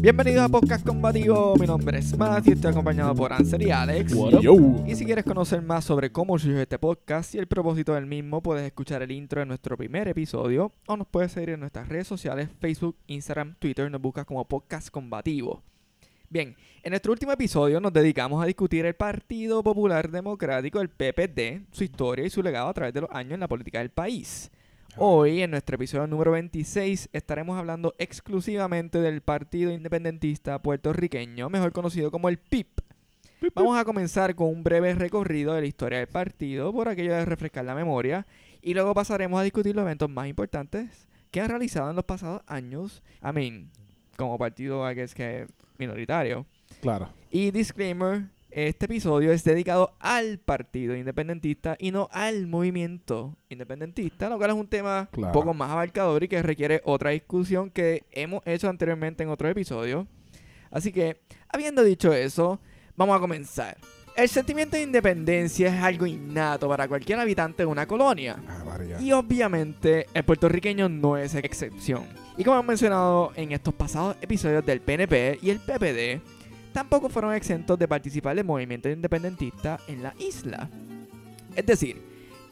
Bienvenidos a Podcast Combativo, mi nombre es Matt y estoy acompañado por Anser y Alex. Y si quieres conocer más sobre cómo surgió este podcast y el propósito del mismo, puedes escuchar el intro de nuestro primer episodio o nos puedes seguir en nuestras redes sociales, Facebook, Instagram, Twitter, nos buscas como Podcast Combativo. Bien, en nuestro último episodio nos dedicamos a discutir el Partido Popular Democrático, el PPD, su historia y su legado a través de los años en la política del país. Hoy, en nuestro episodio número 26, estaremos hablando exclusivamente del Partido Independentista Puertorriqueño, mejor conocido como el PIP. Vamos a comenzar con un breve recorrido de la historia del partido, por aquello de refrescar la memoria, y luego pasaremos a discutir los eventos más importantes que han realizado en los pasados años. I mean, como partido, que es que minoritario. Claro. Y disclaimer, este episodio es dedicado al partido independentista y no al movimiento independentista, lo cual es un tema un poco más abarcador y que requiere otra discusión que hemos hecho anteriormente en otro episodio. Así que, habiendo dicho eso, vamos a comenzar. El sentimiento de independencia es algo innato para cualquier habitante de una colonia. Ah, y obviamente el puertorriqueño no es excepción. Y como hemos mencionado en estos pasados episodios del PNP y el PPD, tampoco fueron exentos de participar del movimiento independentista en la isla. Es decir,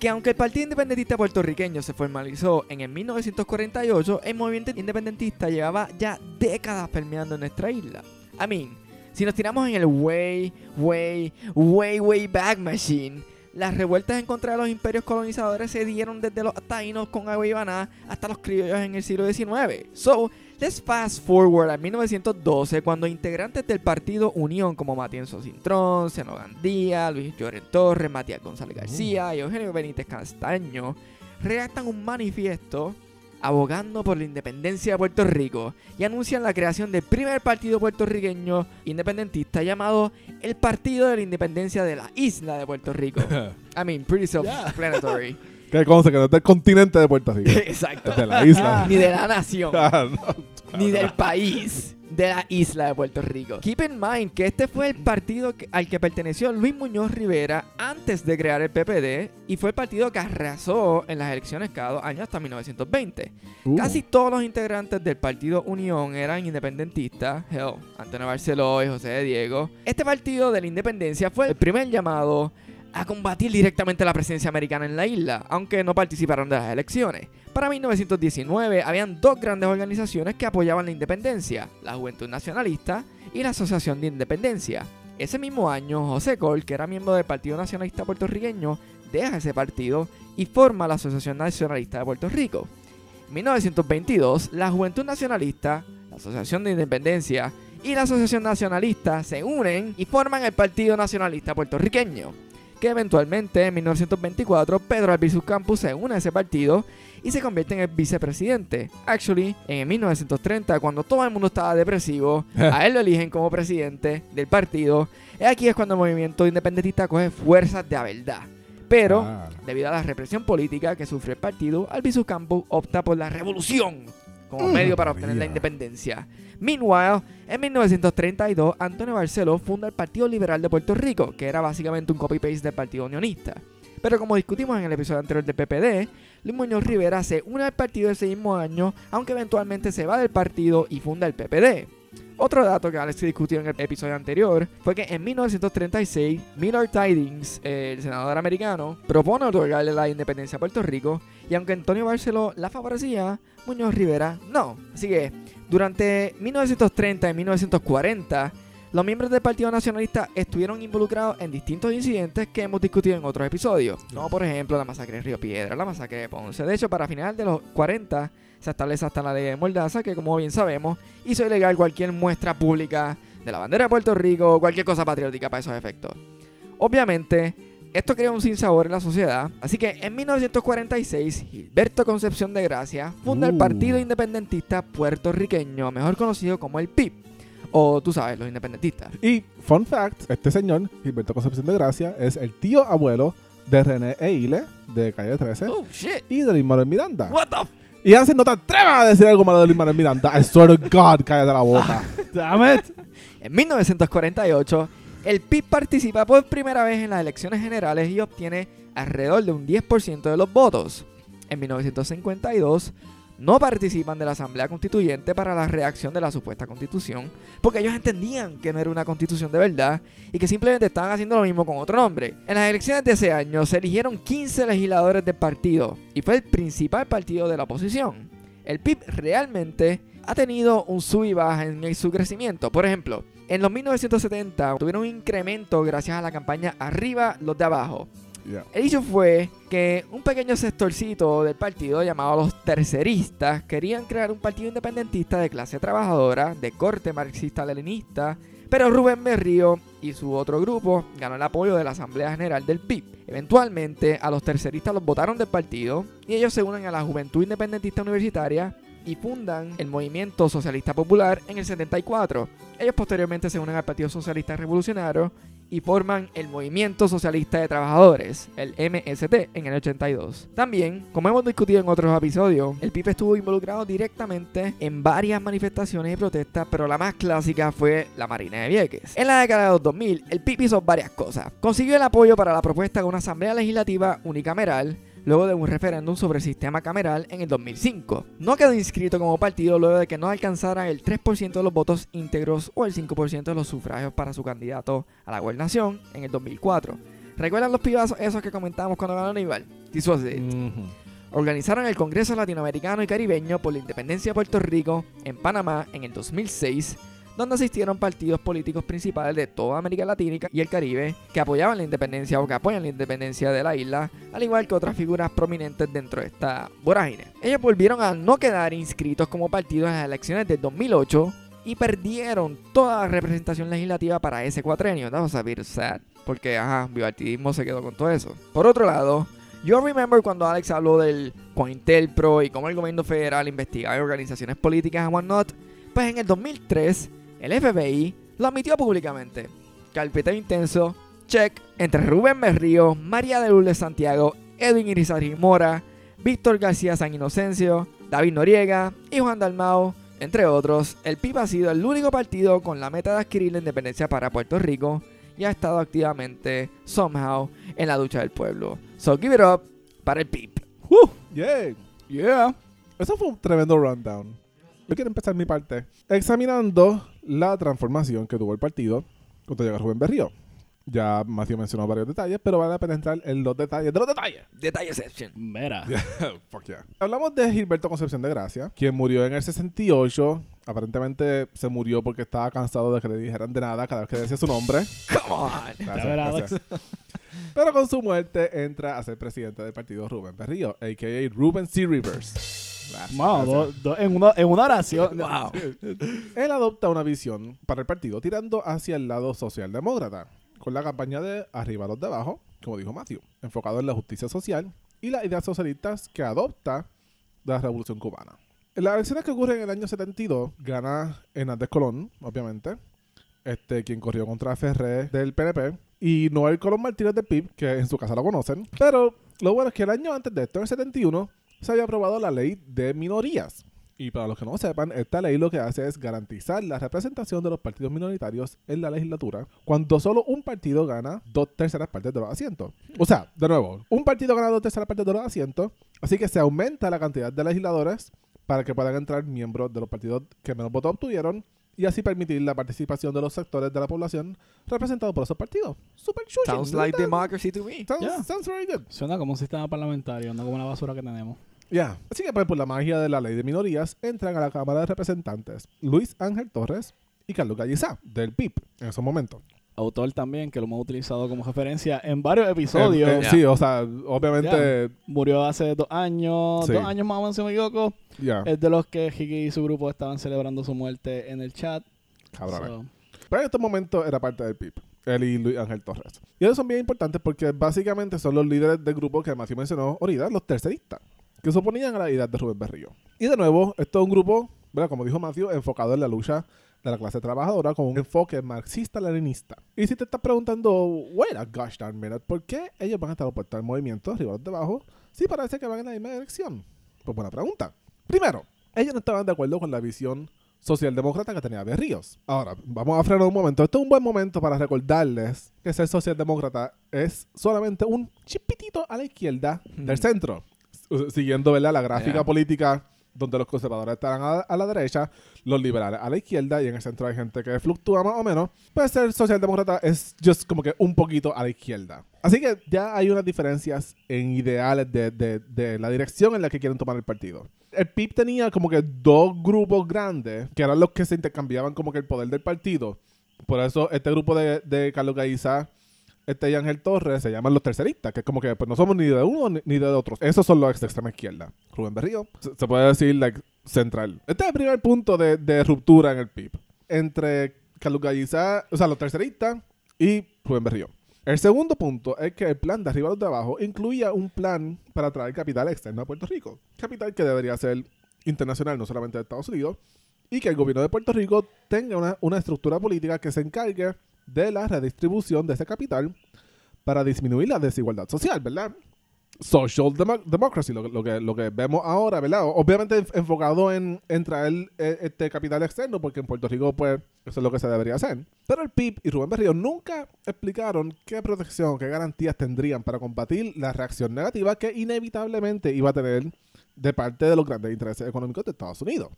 que aunque el Partido Independentista Puertorriqueño se formalizó en el 1948, el movimiento independentista llevaba ya décadas permeando nuestra isla. I mean, si nos tiramos en el way, way, way, way back machine, las revueltas en contra de los imperios colonizadores se dieron desde los taínos con Agua hasta los criollos en el siglo XIX. So, let's fast forward a 1912, cuando integrantes del partido Unión como Matienzo Cintrón, Seno Gandía, Luis Lloren Torres, Matías González García y Eugenio Benítez Castaño redactan un manifiesto abogando por la independencia de Puerto Rico y anuncian la creación del primer partido puertorriqueño independentista llamado el Partido de la Independencia de la Isla de Puerto Rico. I mean, pretty self-explanatory. Que conoce que no es del continente de Puerto Rico. Exacto. Es de la isla. Ni de la nación. Ah, ni del país de la isla de Puerto Rico. Keep in mind que este fue el partido al que perteneció Luis Muñoz Rivera antes de crear el PPD y fue el partido que arrasó en las elecciones cada dos años hasta 1920. Uh. Casi todos los integrantes del partido Unión eran independentistas. Hell, Antonio Barceló y José de Diego. Este partido de la independencia fue el primer llamado a combatir directamente la presencia americana en la isla, aunque no participaron de las elecciones. Para 1919 habían dos grandes organizaciones que apoyaban la independencia, la Juventud Nacionalista y la Asociación de Independencia. Ese mismo año, José Col, que era miembro del Partido Nacionalista Puertorriqueño, deja ese partido y forma la Asociación Nacionalista de Puerto Rico. En 1922, la Juventud Nacionalista, la Asociación de Independencia y la Asociación Nacionalista se unen y forman el Partido Nacionalista Puertorriqueño que eventualmente en 1924 Pedro Albizu Campos se une a ese partido y se convierte en el vicepresidente. Actually, en 1930, cuando todo el mundo estaba depresivo, a él lo eligen como presidente del partido. Y aquí es cuando el movimiento independentista coge fuerzas de la verdad. Pero, Ah. debido a la represión política que sufrió el partido, Albizu Campos opta por la revolución como medio para obtener la independencia. Meanwhile, en 1932, Antonio Barceló funda el Partido Liberal de Puerto Rico, que era básicamente un copy-paste del Partido Unionista. Pero como discutimos en el episodio anterior del PPD, Luis Muñoz Rivera se une al partido ese mismo año, aunque eventualmente se va del partido y funda el PPD. Otro dato que Alex discutió en el episodio anterior fue que en 1936 Millard Tidings, el senador americano, propone otorgarle la independencia a Puerto Rico y aunque Antonio Barceló la favorecía, Muñoz Rivera no. Así que durante 1930 y 1940 los miembros del Partido Nacionalista estuvieron involucrados en distintos incidentes que hemos discutido en otros episodios, como por ejemplo la masacre de Río Piedra, la masacre de Ponce. De hecho, para finales de los 40 se establece hasta la ley de Mordaza, que como bien sabemos, hizo ilegal cualquier muestra pública de la bandera de Puerto Rico o cualquier cosa patriótica para esos efectos. Obviamente, esto crea un sinsabor en la sociedad, así que en 1946 Gilberto Concepción de Gracia funda el Uh. Partido Independentista Puertorriqueño, mejor conocido como el PIB, o tú sabes, los independentistas. Y, fun fact, este señor, Gilberto Concepción de Gracia, es el tío abuelo de René Eile, de Calle 13, Oh, shit. y de Luis Manuel Miranda. What the f Y Ansel, no te atrevas a decir algo malo de Luis Manuel Miranda. I swear to God, cállate la boca. Damn it. En 1948, el PIB participa por primera vez en las elecciones generales y obtiene alrededor de un 10% de los votos. en 1952 no participan de la Asamblea Constituyente para la redacción de la supuesta constitución, porque ellos entendían que no era una constitución de verdad y que simplemente estaban haciendo lo mismo con otro nombre. En las elecciones de ese año se eligieron 15 legisladores del partido y fue el principal partido de la oposición. El PIB realmente ha tenido un sub y baja en su crecimiento. Por ejemplo, en los 1970 tuvieron un incremento gracias a la campaña Arriba los de abajo. Yeah. El hecho fue que un pequeño sectorcito del partido llamado los terceristas querían crear un partido independentista de clase trabajadora, de corte marxista-leninista, pero Rubén Berrío y su otro grupo ganó el apoyo de la Asamblea General del PIB. Eventualmente a los terceristas los votaron del partido y ellos se unen a la Juventud Independentista Universitaria y fundan el Movimiento Socialista Popular en el 74. Ellos posteriormente se unen al Partido Socialista Revolucionario y forman el Movimiento Socialista de Trabajadores, el MST, en el 82. También, como hemos discutido en otros episodios, el PIB estuvo involucrado directamente en varias manifestaciones y protestas, pero la más clásica fue la Marina de Vieques. En la década de los 2000, el PIB hizo varias cosas. Consiguió el apoyo para la propuesta de una asamblea legislativa unicameral, luego de un referéndum sobre el sistema cameral en el 2005. No quedó inscrito como partido luego de que no alcanzara el 3% de los votos íntegros o el 5% de los sufragios para su candidato a la gobernación en el 2004. ¿Recuerdan los pibazos esos que comentamos cuando ganó Aníbal? This was it. Ujú. Organizaron el Congreso Latinoamericano y Caribeño por la Independencia de Puerto Rico en Panamá en el 2006, donde asistieron partidos políticos principales de toda América Latina y el Caribe que apoyaban la independencia o que apoyan la independencia de la isla, al igual que otras figuras prominentes dentro de esta vorágine. Ellos volvieron a no quedar inscritos como partido en las elecciones del 2008 y perdieron toda la representación legislativa para ese cuatrenio. That was a bit sad, porque ajá, bipartidismo se quedó con todo eso. Por otro lado, yo remember cuando Alex habló del COINTELPRO y cómo el gobierno federal investigaba organizaciones políticas and whatnot, pues en el 2003 el FBI lo admitió públicamente. Carpeteo intenso, check entre Rubén Berrío, María de Lourdes Santiago, Edwin Irizarry Mora, Víctor García San Inocencio, David Noriega y Juan Dalmao, entre otros. El PIB ha sido el único partido con la meta de adquirir la independencia para Puerto Rico y ha estado activamente, somehow, en la lucha del pueblo. So give it up para el PIB. Woo, yeah. Yeah. Eso fue un tremendo rundown. Yo quiero empezar mi parte examinando la transformación que tuvo el partido cuando llegó Rubén Berrío. Ya Matthew mencionó varios detalles, pero vale la pena entrar en los detalles de los detalles. Detalle exception. Mira. Fuck yeah. Hablamos de Gilberto Concepción de Gracia, quien murió en el 68. Aparentemente se murió porque estaba cansado de que le dijeran de nada cada vez que decía su nombre. Come on. Gracias, ver. Pero con su muerte entra a ser presidente del partido Rubén Berrío, a.k.a. Ruben C. Rivers. Wow, do- do- en, una, en una oración. Wow. Él adopta una visión para el partido tirando hacia el lado socialdemócrata, con la campaña de arriba a los de abajo, como dijo Matthew, enfocado en la justicia social y las ideas socialistas que adopta de la Revolución Cubana. En las elecciones que ocurren en el año 72, gana Hernández Colón, obviamente, este, quien corrió contra Ferré del PNP, y Noel Colón Martínez del PIB, que en su casa lo conocen. Pero lo bueno es que el año antes de esto, en el 71, se había aprobado la ley de minorías. Y para los que no sepan, esta ley lo que hace es garantizar la representación de los partidos minoritarios en la legislatura cuando solo un partido gana dos terceras partes de los asientos. O sea, de nuevo, un partido gana dos terceras partes de los asientos, así que se aumenta la cantidad de legisladores para que puedan entrar miembros de los partidos que menos votos obtuvieron y así permitir la participación de los sectores de la población representados por esos partidos. Super. Sounds like Sounds- democracy to me. Yeah. sounds very good. Suena como un sistema parlamentario, no como una basura que tenemos. Ya. Así que pues, por la magia de la ley de minorías entran a la Cámara de Representantes Luis Ángel Torres y Carlos Gallizá, del PIB, en esos momentos. Autor también, que lo hemos utilizado como referencia en varios episodios. Eh, eh, Ya. Sí, o sea, obviamente, Murió hace dos años, Sí. dos años más o menos, si me equivoco. Es de los que Hiki y su grupo estaban celebrando su muerte en el chat. cabrones. So, Pero en estos momentos era parte del PIB, él y Luis Ángel Torres. Y ellos son bien importantes porque básicamente son los líderes del grupo que Matthew mencionó ahorita, los terceristas, que se oponían a la idea de Rubén Berrío. Y de nuevo, esto es un grupo, ¿verdad? como dijo Matthew, enfocado en la lucha de la clase trabajadora con un enfoque marxista-leninista. Y si te estás preguntando, a gosh darn minute, ¿por qué ellos van a estar opuestos al movimiento arriba los de abajo? Sí parece que van en la misma dirección. Pues buena pregunta. Primero, ellos no estaban de acuerdo con la visión socialdemócrata que tenía Berríos. Ahora, vamos a frenar un momento. Este es un buen momento para recordarles que ser socialdemócrata es solamente un chipitito a la izquierda del centro. Siguiendo ¿verdad? la gráfica Yeah. política donde los conservadores estarán a, a la derecha, los liberales a la izquierda y en el centro hay gente que fluctúa más o menos, pues ser socialdemócrata es just como que un poquito a la izquierda. Así que ya hay unas diferencias en ideales de, de- de la dirección en la que quieren tomar el partido. El PIB tenía como que dos grupos grandes que eran los que se intercambiaban como que el poder del partido. Por eso este grupo de, de Carlos Gaiza este y Ángel Torres se llaman los terceristas, que es como que pues, no somos ni de uno ni, de otros. Esos son los de extrema izquierda. Rubén Berrío, se, puede decir like, central. Este es el primer punto de, de ruptura en el PIB. Entre Carlos o sea, los terceristas y Rubén Berrío. El segundo punto es que el plan de arriba a los de abajo incluía un plan para traer capital externo a Puerto Rico. Capital que debería ser internacional, no solamente de Estados Unidos. Y que el gobierno de Puerto Rico tenga una, una estructura política que se encargue de la redistribución de ese capital para disminuir la desigualdad social, ¿verdad? Social demo- democracy, lo, lo que, lo que vemos ahora, ¿verdad? Obviamente enf- enfocado en, en traer eh, este capital externo, porque en Puerto Rico, pues, eso es lo que se debería hacer. Pero el PIB y Rubén Berrío nunca explicaron qué protección, qué garantías tendrían para combatir la reacción negativa que inevitablemente iba a tener de parte de los grandes intereses económicos de Estados Unidos.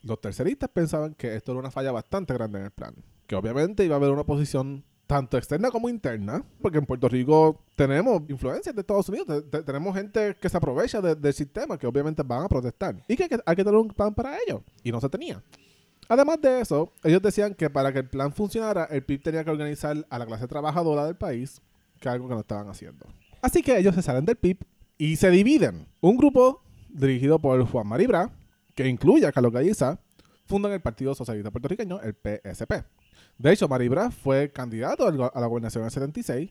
Los terceristas pensaban que esto era una falla bastante grande en el plan. Que obviamente iba a haber una oposición tanto externa como interna, porque en Puerto Rico tenemos influencias de Estados Unidos, te- te- tenemos gente que se aprovecha de- del sistema, que obviamente van a protestar. Y que hay, que tener un plan para ello. Y no se tenía. Además de eso, ellos decían que para que el plan funcionara, el PIB tenía que organizar a la clase trabajadora del país, que es algo que no estaban haciendo. Así que ellos se salen del PIB y se dividen. Un grupo dirigido por Juan Maribra, que incluye a Carlos Galliza, fundan el Partido Socialista Puertorriqueño, el PSP. De hecho, Maribra fue candidato a la gobernación en el 76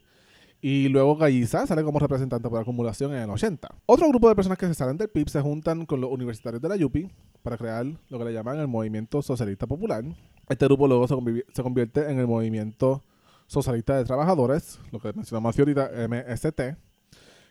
y luego Galliza sale como representante por acumulación en el 80. Otro grupo de personas que se salen del PIB se juntan con los universitarios de la YUPI para crear lo que le llaman el Movimiento Socialista Popular. Este grupo luego se, convierte en el Movimiento Socialista de Trabajadores, lo que mencionamos ahorita, MST,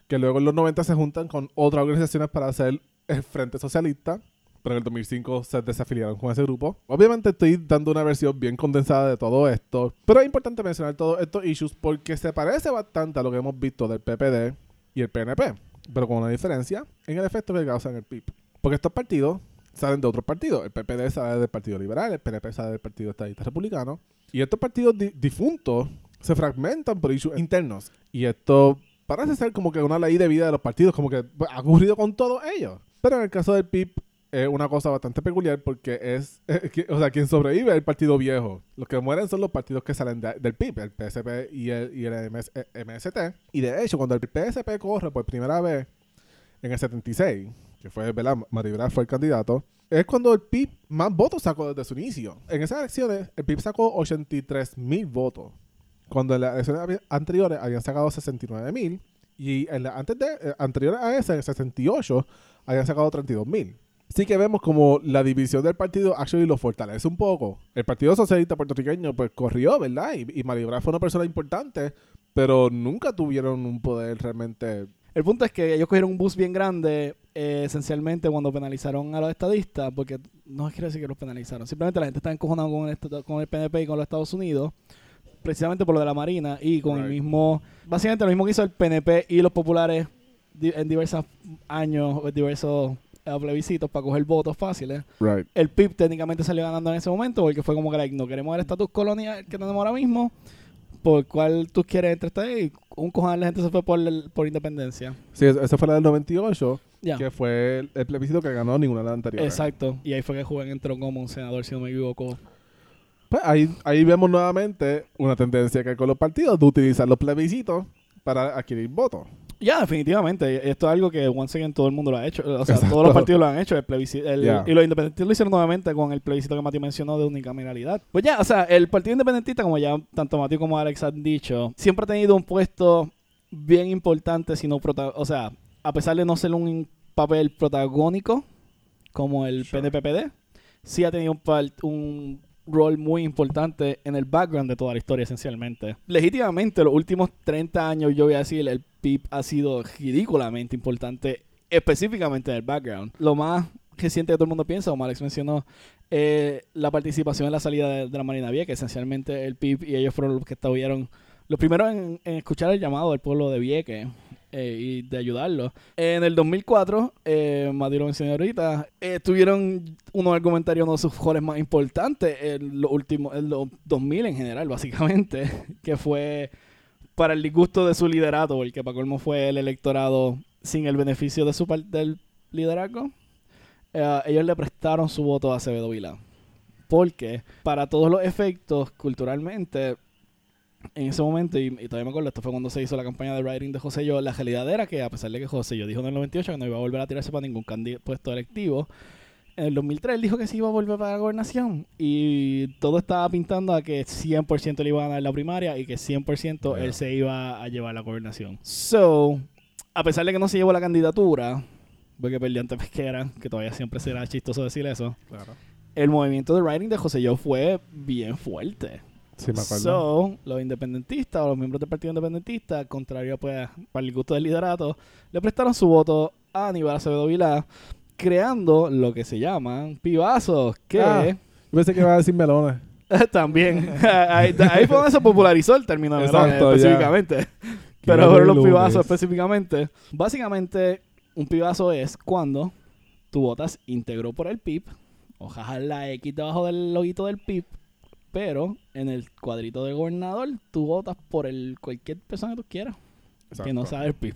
que luego en los 90 se juntan con otras organizaciones para hacer el Frente Socialista, pero en el 2005 se desafiliaron con ese grupo. Obviamente estoy dando una versión bien condensada de todo esto, pero es importante mencionar todos estos issues porque se parece bastante a lo que hemos visto del PPD y el PNP, pero con una diferencia en el efecto que causan el PIB. Porque estos partidos salen de otros partidos. El PPD sale del Partido Liberal, el PNP sale del Partido Estadista Republicano. Y estos partidos di- difuntos se fragmentan por issues internos. Y esto parece ser como que una ley de vida de los partidos, como que pues, ha ocurrido con todos ellos. Pero en el caso del PIB es una cosa bastante peculiar porque es, eh, o sea, quien sobrevive es el partido viejo. Los que mueren son los partidos que salen de- del PIB, el PSP y el, y el MS eh, MST. Y de hecho, cuando el PSP corre por primera vez en el 76, que fue, ¿verdad? Maribel fue el candidato, es cuando el PIB más votos sacó desde su inicio. En esas elecciones, el PIB sacó 83 mil votos. Cuando en las elecciones anteriores habían sacado 69 mil. Y en la, antes de, eh, a esa, en el 68, habían sacado 32 mil. Sí que vemos como la división del partido actually lo fortalece un poco. El Partido Socialista Puertorriqueño pues corrió, ¿verdad? Y, y fue una persona importante, pero nunca tuvieron un poder realmente... El punto es que ellos cogieron un bus bien grande, eh, esencialmente cuando penalizaron a los estadistas, porque no quiere decir que los penalizaron, simplemente la gente está encojonada con el, con el PNP y con los Estados Unidos, precisamente por lo de la Marina y con el mismo, básicamente lo mismo que hizo el PNP y los populares en diversos años, en diversos eh, plebiscitos para coger votos fáciles. Right. El PIB técnicamente salió ganando en ese momento porque fue como que like, no queremos el estatus colonial que tenemos ahora mismo, por cual tú quieres entre este y un cojón de la gente se fue por, el- por independencia. Sí, eso fue la del 98, Ya. que fue el, el plebiscito que ganó ninguna de las anteriores. Exacto. Y ahí fue que Juven entró como un senador, si no me equivoco. Pues ahí, ahí vemos nuevamente una tendencia que hay con los partidos de utilizar los plebiscitos para adquirir votos. Ya, definitivamente. Esto es algo que, once again, todo el mundo lo ha hecho. O sea, Exacto. todos los partidos lo han hecho. El plebiscito, el- Ya. Y los independentistas lo hicieron nuevamente con el plebiscito que Mati mencionó de unicameralidad. Pues ya, o sea, el Partido Independentista, como ya tanto Mati como Alex han dicho, siempre ha tenido un puesto bien importante, sino o sea, a pesar de no ser un papel protagónico como el Sure. PNPPD, sí ha tenido un, un rol muy importante en el background de toda la historia, esencialmente. Legítimamente, los últimos 30 años, yo voy a decir, el PIB ha sido ridículamente importante, específicamente en el background. Lo más reciente que todo el mundo piensa, como Alex mencionó, eh, la participación en la salida de, de la Marina Vieja, esencialmente el PIB y ellos fueron los que estuvieron los primeros en, en escuchar el llamado del pueblo de Vieques eh, y de ayudarlo. En el 2004, eh, Mati lo mencionó ahorita, eh, tuvieron unos argumentarios, uno de sus mejores más importantes en los últimos, en los 2000 en general, básicamente, que fue para el disgusto de su liderato, porque para fue el electorado sin el beneficio de su del liderazgo. Eh, ellos le prestaron su voto a Acevedo Vilá. Porque para todos los efectos, culturalmente, en ese momento, y, todavía me acuerdo, esto fue cuando se hizo la campaña de writing de José Yo, la realidad era que a pesar de que José Yo dijo en el 98 que no iba a volver a tirarse para ningún puesto electivo, en el 2003 él dijo que sí iba a volver para la gobernación y todo estaba pintando a que 100% le iba a ganar la primaria y que 100% Yeah. él se iba a llevar la gobernación. So, a pesar de que no se llevó la candidatura, porque perdió ante Pesquera, que todavía siempre será chistoso decir eso, Claro. el movimiento de writing de José Yo fue bien fuerte. Sí, me acuerdo. So, los independentistas o los miembros del Partido Independentista, contrario pues, para el gusto del liderato, le prestaron su voto a Aníbal Acevedo Vilá, creando lo que se llaman pibazos, que Ah. Yo pensé que iba a decir melones. también, ahí, ahí fue donde se popularizó el término de melones Exacto, específicamente. Pero fueron los lunes. pibazos específicamente. Básicamente, un pibazo es cuando tú votas íntegro por el PIB, o jajas la X debajo del loguito del PIB, pero en el cuadrito de gobernador tú votas por el cualquier persona que tú quieras, que no sabe el PIB.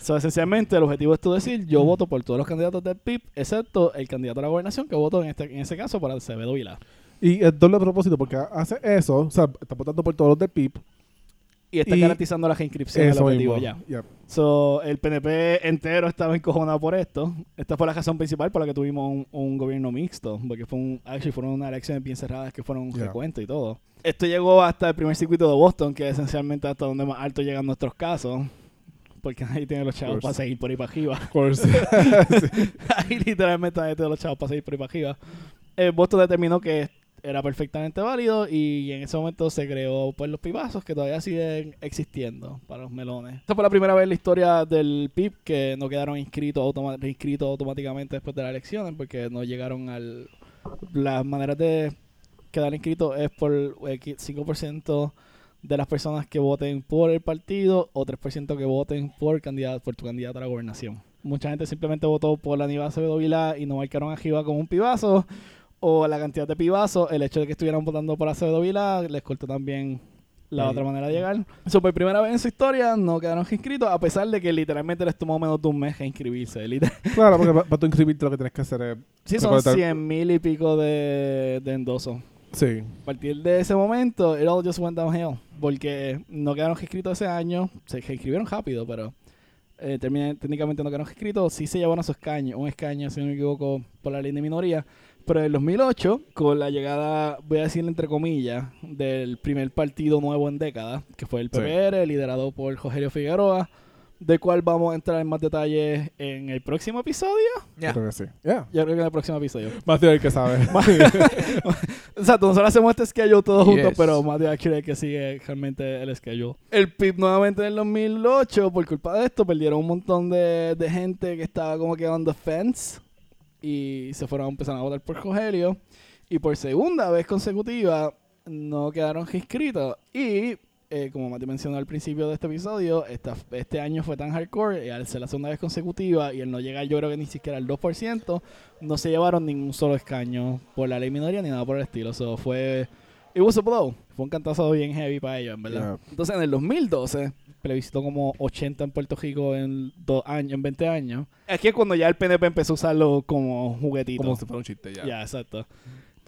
So, esencialmente, el objetivo es tú decir, yo voto por todos los candidatos del PIB, excepto el candidato a la gobernación, que voto en, este, en ese caso por Acevedo Vilá. Y es doble propósito porque hace eso, o sea, está votando por todos los del PIB. Y está Y garantizando la reinscripción del objetivo mismo. ya. Yep. So, el PNP entero estaba encojonado por esto. Esta fue la razón principal por la que tuvimos un, un gobierno mixto. Porque fue un, actually fueron unas elecciones bien cerradas que fueron un Yeah. recuento y todo. Esto llegó hasta el primer circuito de Boston, que es esencialmente hasta donde más alto llegan nuestros casos. Porque ahí tienen los chavos para seguir por ahí para arriba. Of course. ahí literalmente ahí tienen los chavos para seguir por ahí para arriba. Eh, Boston determinó que era perfectamente válido y en ese momento se creó pues los pibazos que todavía siguen existiendo para los melones. Esta fue la primera vez en la historia del PIB que no quedaron inscritos, reinscritos automáticamente después de las elecciones porque no llegaron al... Las maneras de quedar inscritos es por eh, qui- 5% de las personas que voten por el partido o 3% que voten por candidato por tu candidato a la gobernación. Mucha gente simplemente votó por la Aníbal Acevedo Vilá y no marcaron a Giva como un pibazo o la cantidad de pibazos, el hecho de que estuvieran votando por Acevedo Vilá les cortó también la Sí. otra manera de llegar. So, por primera vez en su historia no quedaron inscritos, a pesar de que literalmente les tomó menos de un mes inscribirse. Liter- claro, porque para tú inscribirte lo que tienes que hacer es... Sí, son puede estar- 100 mil y pico de, de endosos. Sí. A partir de ese momento, it all just went downhill. Porque no quedaron inscritos ese año. Se inscribieron rápido, pero eh, termina- técnicamente no quedaron inscritos. Sí se llevaron a su escaño. Un escaño, si no me equivoco, por la ley de minoría. Pero en el 2008, con la llegada, voy a decir entre comillas, del primer partido nuevo en décadas, que fue el Sí. PPR, liderado por Rogelio Figueroa, del cual vamos a entrar en más detalles en el próximo episodio. Ya. Creo que sí. Yeah. Yo creo que en el próximo episodio. Es el que sabe. Exacto, nosotros hacemos este schedule todos juntos, pero es el que sigue realmente el schedule. El PIB nuevamente en el 2008, por culpa de esto, perdieron un montón de, de gente que estaba como que on the fence y se fueron a empezar a votar por Rogelio. Y por segunda vez consecutiva no quedaron inscritos. Y eh, como Mati mencionó al principio de este episodio, esta- este año fue tan hardcore, y al ser la segunda vez consecutiva y el no llegar yo creo que ni siquiera al 2%, no se llevaron ningún solo escaño por la ley minoría ni nada por el estilo. So, fue... It was a blow. Fue un cantazo bien heavy para ellos, en verdad. Yeah. Entonces, en el 2012, plebiscitó como 80 en Puerto Rico en, dos años, en 20 años. Aquí es cuando ya el PNP empezó a usarlo como juguetito. Como si fuera un chiste ya. Ya, exacto.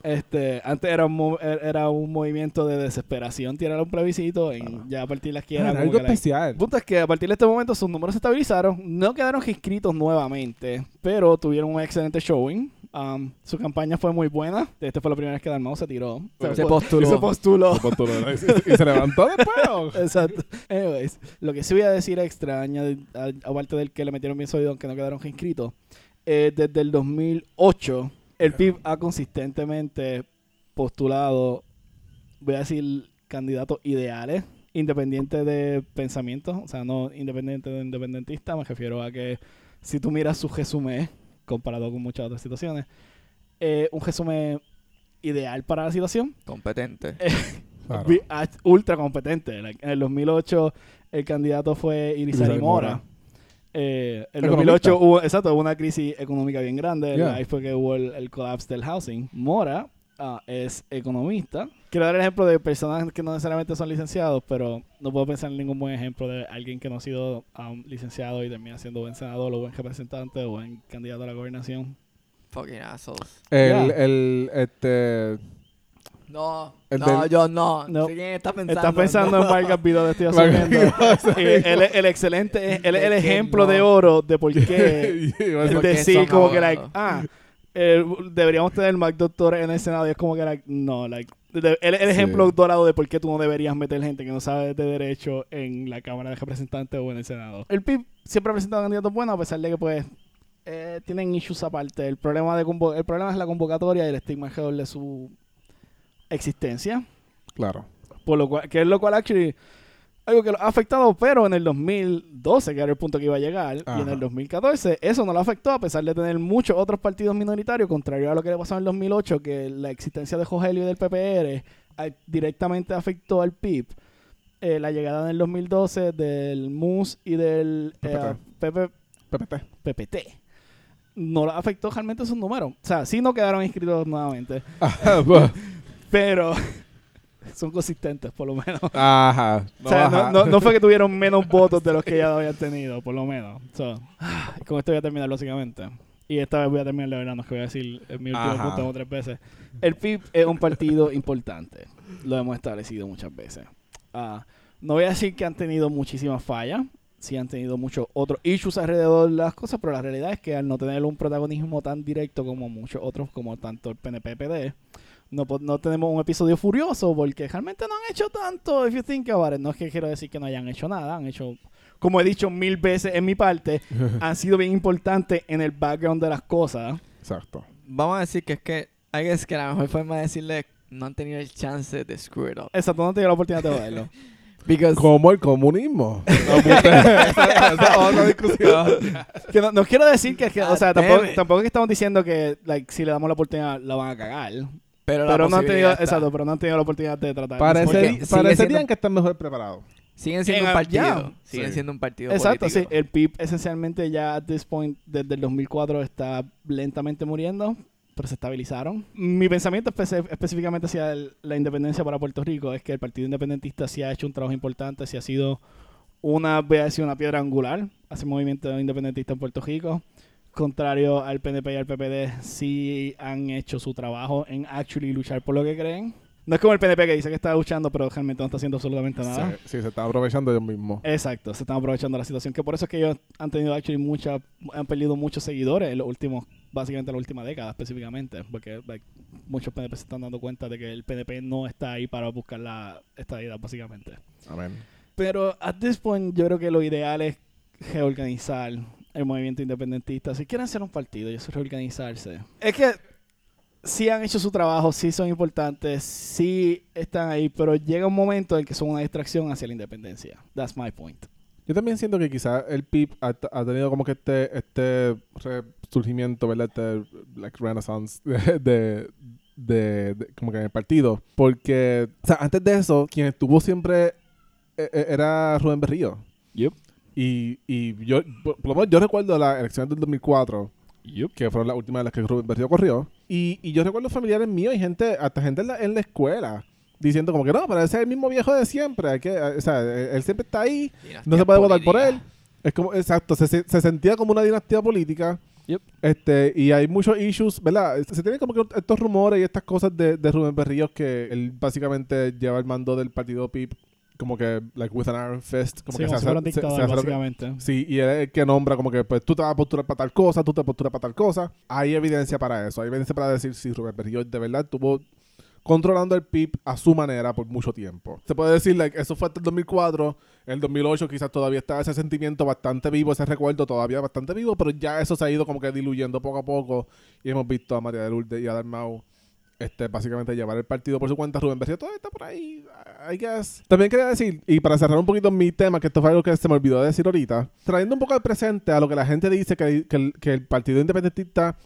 Este, antes era un, er- era un movimiento de desesperación tirar un plebiscito. En, ya a partir de aquí era Ah, algo la- especial. punto es que a partir de este momento sus números se estabilizaron, no quedaron inscritos nuevamente, pero tuvieron un excelente showing. Um, su campaña fue muy buena. Esta fue la primera vez que Dalmau se tiró. Se fue- postuló. Se postuló. y, se levantó después. Exacto. Anyways, lo que sí voy a decir extra, añadi- a- aparte del que le metieron bien sólido aunque no quedaron inscritos, eh, desde el 2008 el PIB ha consistentemente postulado, voy a decir, candidatos ideales, independientes de pensamientos, o sea, no independiente de independentista, me refiero a que si tú miras su resumen comparado con muchas otras situaciones, eh, un resumen ideal para la situación, Competente. Claro. Vi- ah, ultra competente. Like, en el 2008 el candidato fue Irizarry Irizarry Mora. Eh, en Economista. 2008 hubo, exacto, hubo una crisis económica bien grande. Yeah. Ahí fue que hubo el, el collapse del housing. Mora ah, es economista. Quiero dar el ejemplo de personas que no necesariamente son licenciados, pero no puedo pensar en ningún buen ejemplo de alguien que no ha sido um, licenciado y termina siendo buen senador o buen representante o buen candidato a la gobernación. Fucking assholes. El, Yeah. el, este... No, El no, del- yo no. No. ¿Sí ¿Quién está pensando? Estás pensando No. en Vargas Vidal de estoy asumiendo. Es el excelente, él es el que ejemplo no. de oro de por qué decir- como que like ah eh, deberíamos tener más doctores en el senado y es como que like no like de- él es el Sí. ejemplo dorado de por qué tú no deberías meter gente que no sabe de derecho en la cámara de representantes o en el senado el PIB siempre ha presentado candidatos buenos a pesar de que pues eh, tienen issues aparte el problema de convo- el problema es la convocatoria y el estigma alrededor de su existencia Claro. por lo cual, que es lo cual actually algo que lo ha afectado, pero en el 2012, que era el punto que iba a llegar, y en Ajá. el 2014, eso no lo afectó a pesar de tener muchos otros partidos minoritarios, contrario a lo que le pasó en el 2008, que la existencia de Jogelio y del PPR ah, directamente afectó al PIB. Eh, la llegada en el 2012 del MUS y del eh, PP PPT. PPT no lo afectó realmente sus números. O sea, sí no quedaron inscritos nuevamente, Ajá. pues, pero son consistentes por lo menos. Ajá. O sea, ajá. no, no- no fue que tuvieron menos votos de los que ya habían tenido, por lo menos. So, con esto voy a terminar, básicamente. Y esta vez voy a terminar de verano, que voy a decir en mi último Ajá. punto como tres veces. El PIB es un partido importante. Lo hemos establecido muchas veces. Ah, no voy a decir que han tenido muchísimas fallas. Sí han tenido muchos otros issues alrededor de las cosas, pero la realidad es que al no tener un protagonismo tan directo como muchos otros, como tanto el PNP PD, no, no tenemos un episodio furioso porque realmente no han hecho tanto, if you think about it. No es que quiero decir que no hayan hecho nada, han hecho, como he dicho mil veces en mi parte, han sido bien importantes en el background de las cosas. Exacto. Vamos a decir que es que, I guess que la mejor forma de decirle no han tenido el chance de screw it up. Exacto, no he tenido la oportunidad de verlo. Because Como el comunismo. esa, esa es otra discusión. Que no, no quiero decir que, que- o sea, damn tampoco, tampoco es que estamos diciendo que like, si le damos la oportunidad la van a cagar. Pero, Pero no han tenido, está. exacto, pero no han tenido la oportunidad de tratar. Parece- parecerían siendo- que están mejor preparados. Siguen siendo En un partido. ya. Siguen Sí. siendo un partido Exacto, sí. político. El PIB esencialmente ya at this point, desde el 2004, está lentamente muriendo, pero se estabilizaron. Mi pensamiento espe- específicamente hacia el- la independencia para Puerto Rico es que el Partido Independentista sí ha hecho un trabajo importante, sí ha sido una, voy a decir, una piedra angular hacia el movimiento independentista en Puerto Rico. Contrario al PNP y al PPD, sí han hecho su trabajo en actually luchar por lo que creen. No es como el PNP que dice que está luchando, pero realmente no está haciendo absolutamente nada. Sí, sí, se están aprovechando ellos mismos. Exacto, se están aprovechando la situación. Que por eso es que ellos han tenido actually mucha, han perdido muchos seguidores en los últimos, básicamente en la última década específicamente. Porque like, muchos PNP se están dando cuenta de que el PNP no está ahí para buscar la estabilidad, básicamente. Amén. Pero at this point, yo creo que lo ideal es reorganizar el movimiento independentista. Si quieren ser un partido y eso es reorganizarse. Es que sí han hecho su trabajo, sí son importantes, sí están ahí, pero llega un momento en que son una distracción hacia la independencia. That's my point. Yo también siento que quizás el PIB ha, ha tenido como que este, este resurgimiento, ¿verdad? Este like renaissance de, de, de- de- como que en el partido. Porque, o sea, antes de eso, quien estuvo siempre eh, eh, era Rubén Berrío. Yep. Y, y yo, por, por lo menos yo recuerdo las elecciones del 2004, Yep. que fueron las últimas de las que Rubén Berrío corrió. Y, y yo recuerdo familiares míos y gente, hasta gente en la, en la escuela, diciendo como que no, pero ese es el mismo viejo de siempre. Hay que, o sea, él él siempre está ahí. No se puede votar por él. Es como, exacto, se, se, se sentía como una dinastía política. Yep. Este, y hay muchos issues, ¿verdad? Se tienen como que estos rumores y estas cosas de, de Rubén Berríos que él básicamente lleva el mando del partido PIP como que, like, with an iron fist. Como Sí, que como se hace, se- se hace lo que- básicamente. Sí, y él es el que nombra como que, pues, tú te vas a postular para tal cosa, tú te postulas para tal cosa. Hay evidencia para eso. Hay evidencia para decir si Rubén Berrío de verdad estuvo controlando el PIB a su manera por mucho tiempo. Se puede decir, like, eso fue hasta el 2004. En el 2008 quizás todavía estaba ese sentimiento bastante vivo, ese recuerdo todavía bastante vivo, pero ya eso se ha ido como que diluyendo poco a poco. Y hemos visto a María de Lourdes y a Dalmau este, básicamente llevar el partido por su cuenta. Rubén Berrío todavía está por ahí, I guess. También quería decir, y para cerrar un poquito mi tema, que esto fue algo que se me olvidó de decir ahorita, trayendo un poco al presente a lo que la gente dice que, que el, Partido Independentista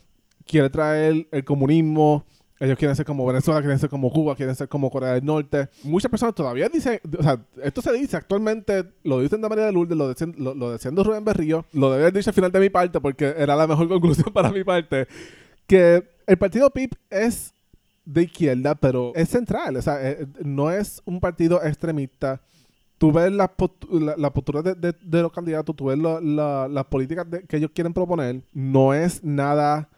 quiere traer el comunismo Ellos quieren ser como Venezuela, quieren ser como Cuba, quieren ser como Corea del Norte. Muchas personas todavía dicen, o sea, esto se dice actualmente, lo dicen de María de Lourdes, lo decían, lo, lo decían de Rubén Berrío, lo debe haber dicho al final de mi parte porque era la mejor conclusión para mi parte, que el partido PIP es de izquierda, pero es central, o sea, eh, no es un partido extremista. Tú ves post- la, la postura de, de- los candidatos, tú ves la- la- las políticas que ellos quieren proponer, no es nada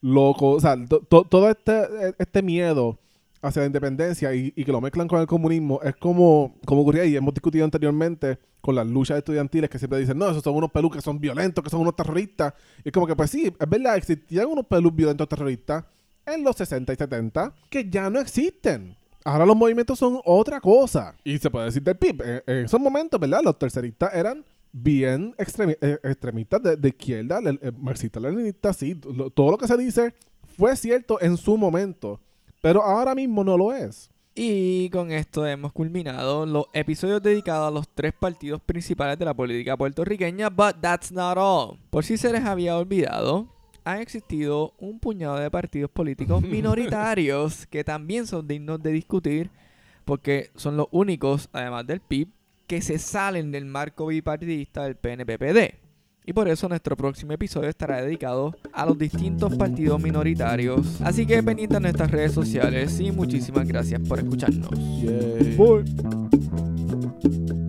loco, o sea, to- to- todo este, este miedo hacia la independencia y, y que lo mezclan con el comunismo es como, como ocurría y hemos discutido anteriormente con las luchas estudiantiles que siempre dicen, no, esos son unos pelus que son violentos, que son unos terroristas. Y es como que, pues sí, es verdad, existían unos pelus violentos terroristas en los 60 y 70 que ya no existen. Ahora los movimientos son otra cosa. Y se puede decir del PIB. En, esos momentos, ¿verdad? Los terceristas eran bien eh, extremistas de, izquierda, le- eh, marxistas, leninistas, sí. Todo lo que se dice fue cierto en su momento. Pero ahora mismo no lo es. Y con esto hemos culminado los episodios dedicados a los tres partidos principales de la política puertorriqueña, but that's not all. Por si se les había olvidado, han existido un puñado de partidos políticos minoritarios que también son dignos de discutir porque son los únicos, además del PIB, que se salen del marco bipartidista del PNPPD. Y por eso nuestro próximo episodio estará dedicado a los distintos partidos minoritarios. Así que pendientes a nuestras redes sociales y muchísimas gracias por escucharnos. Bye.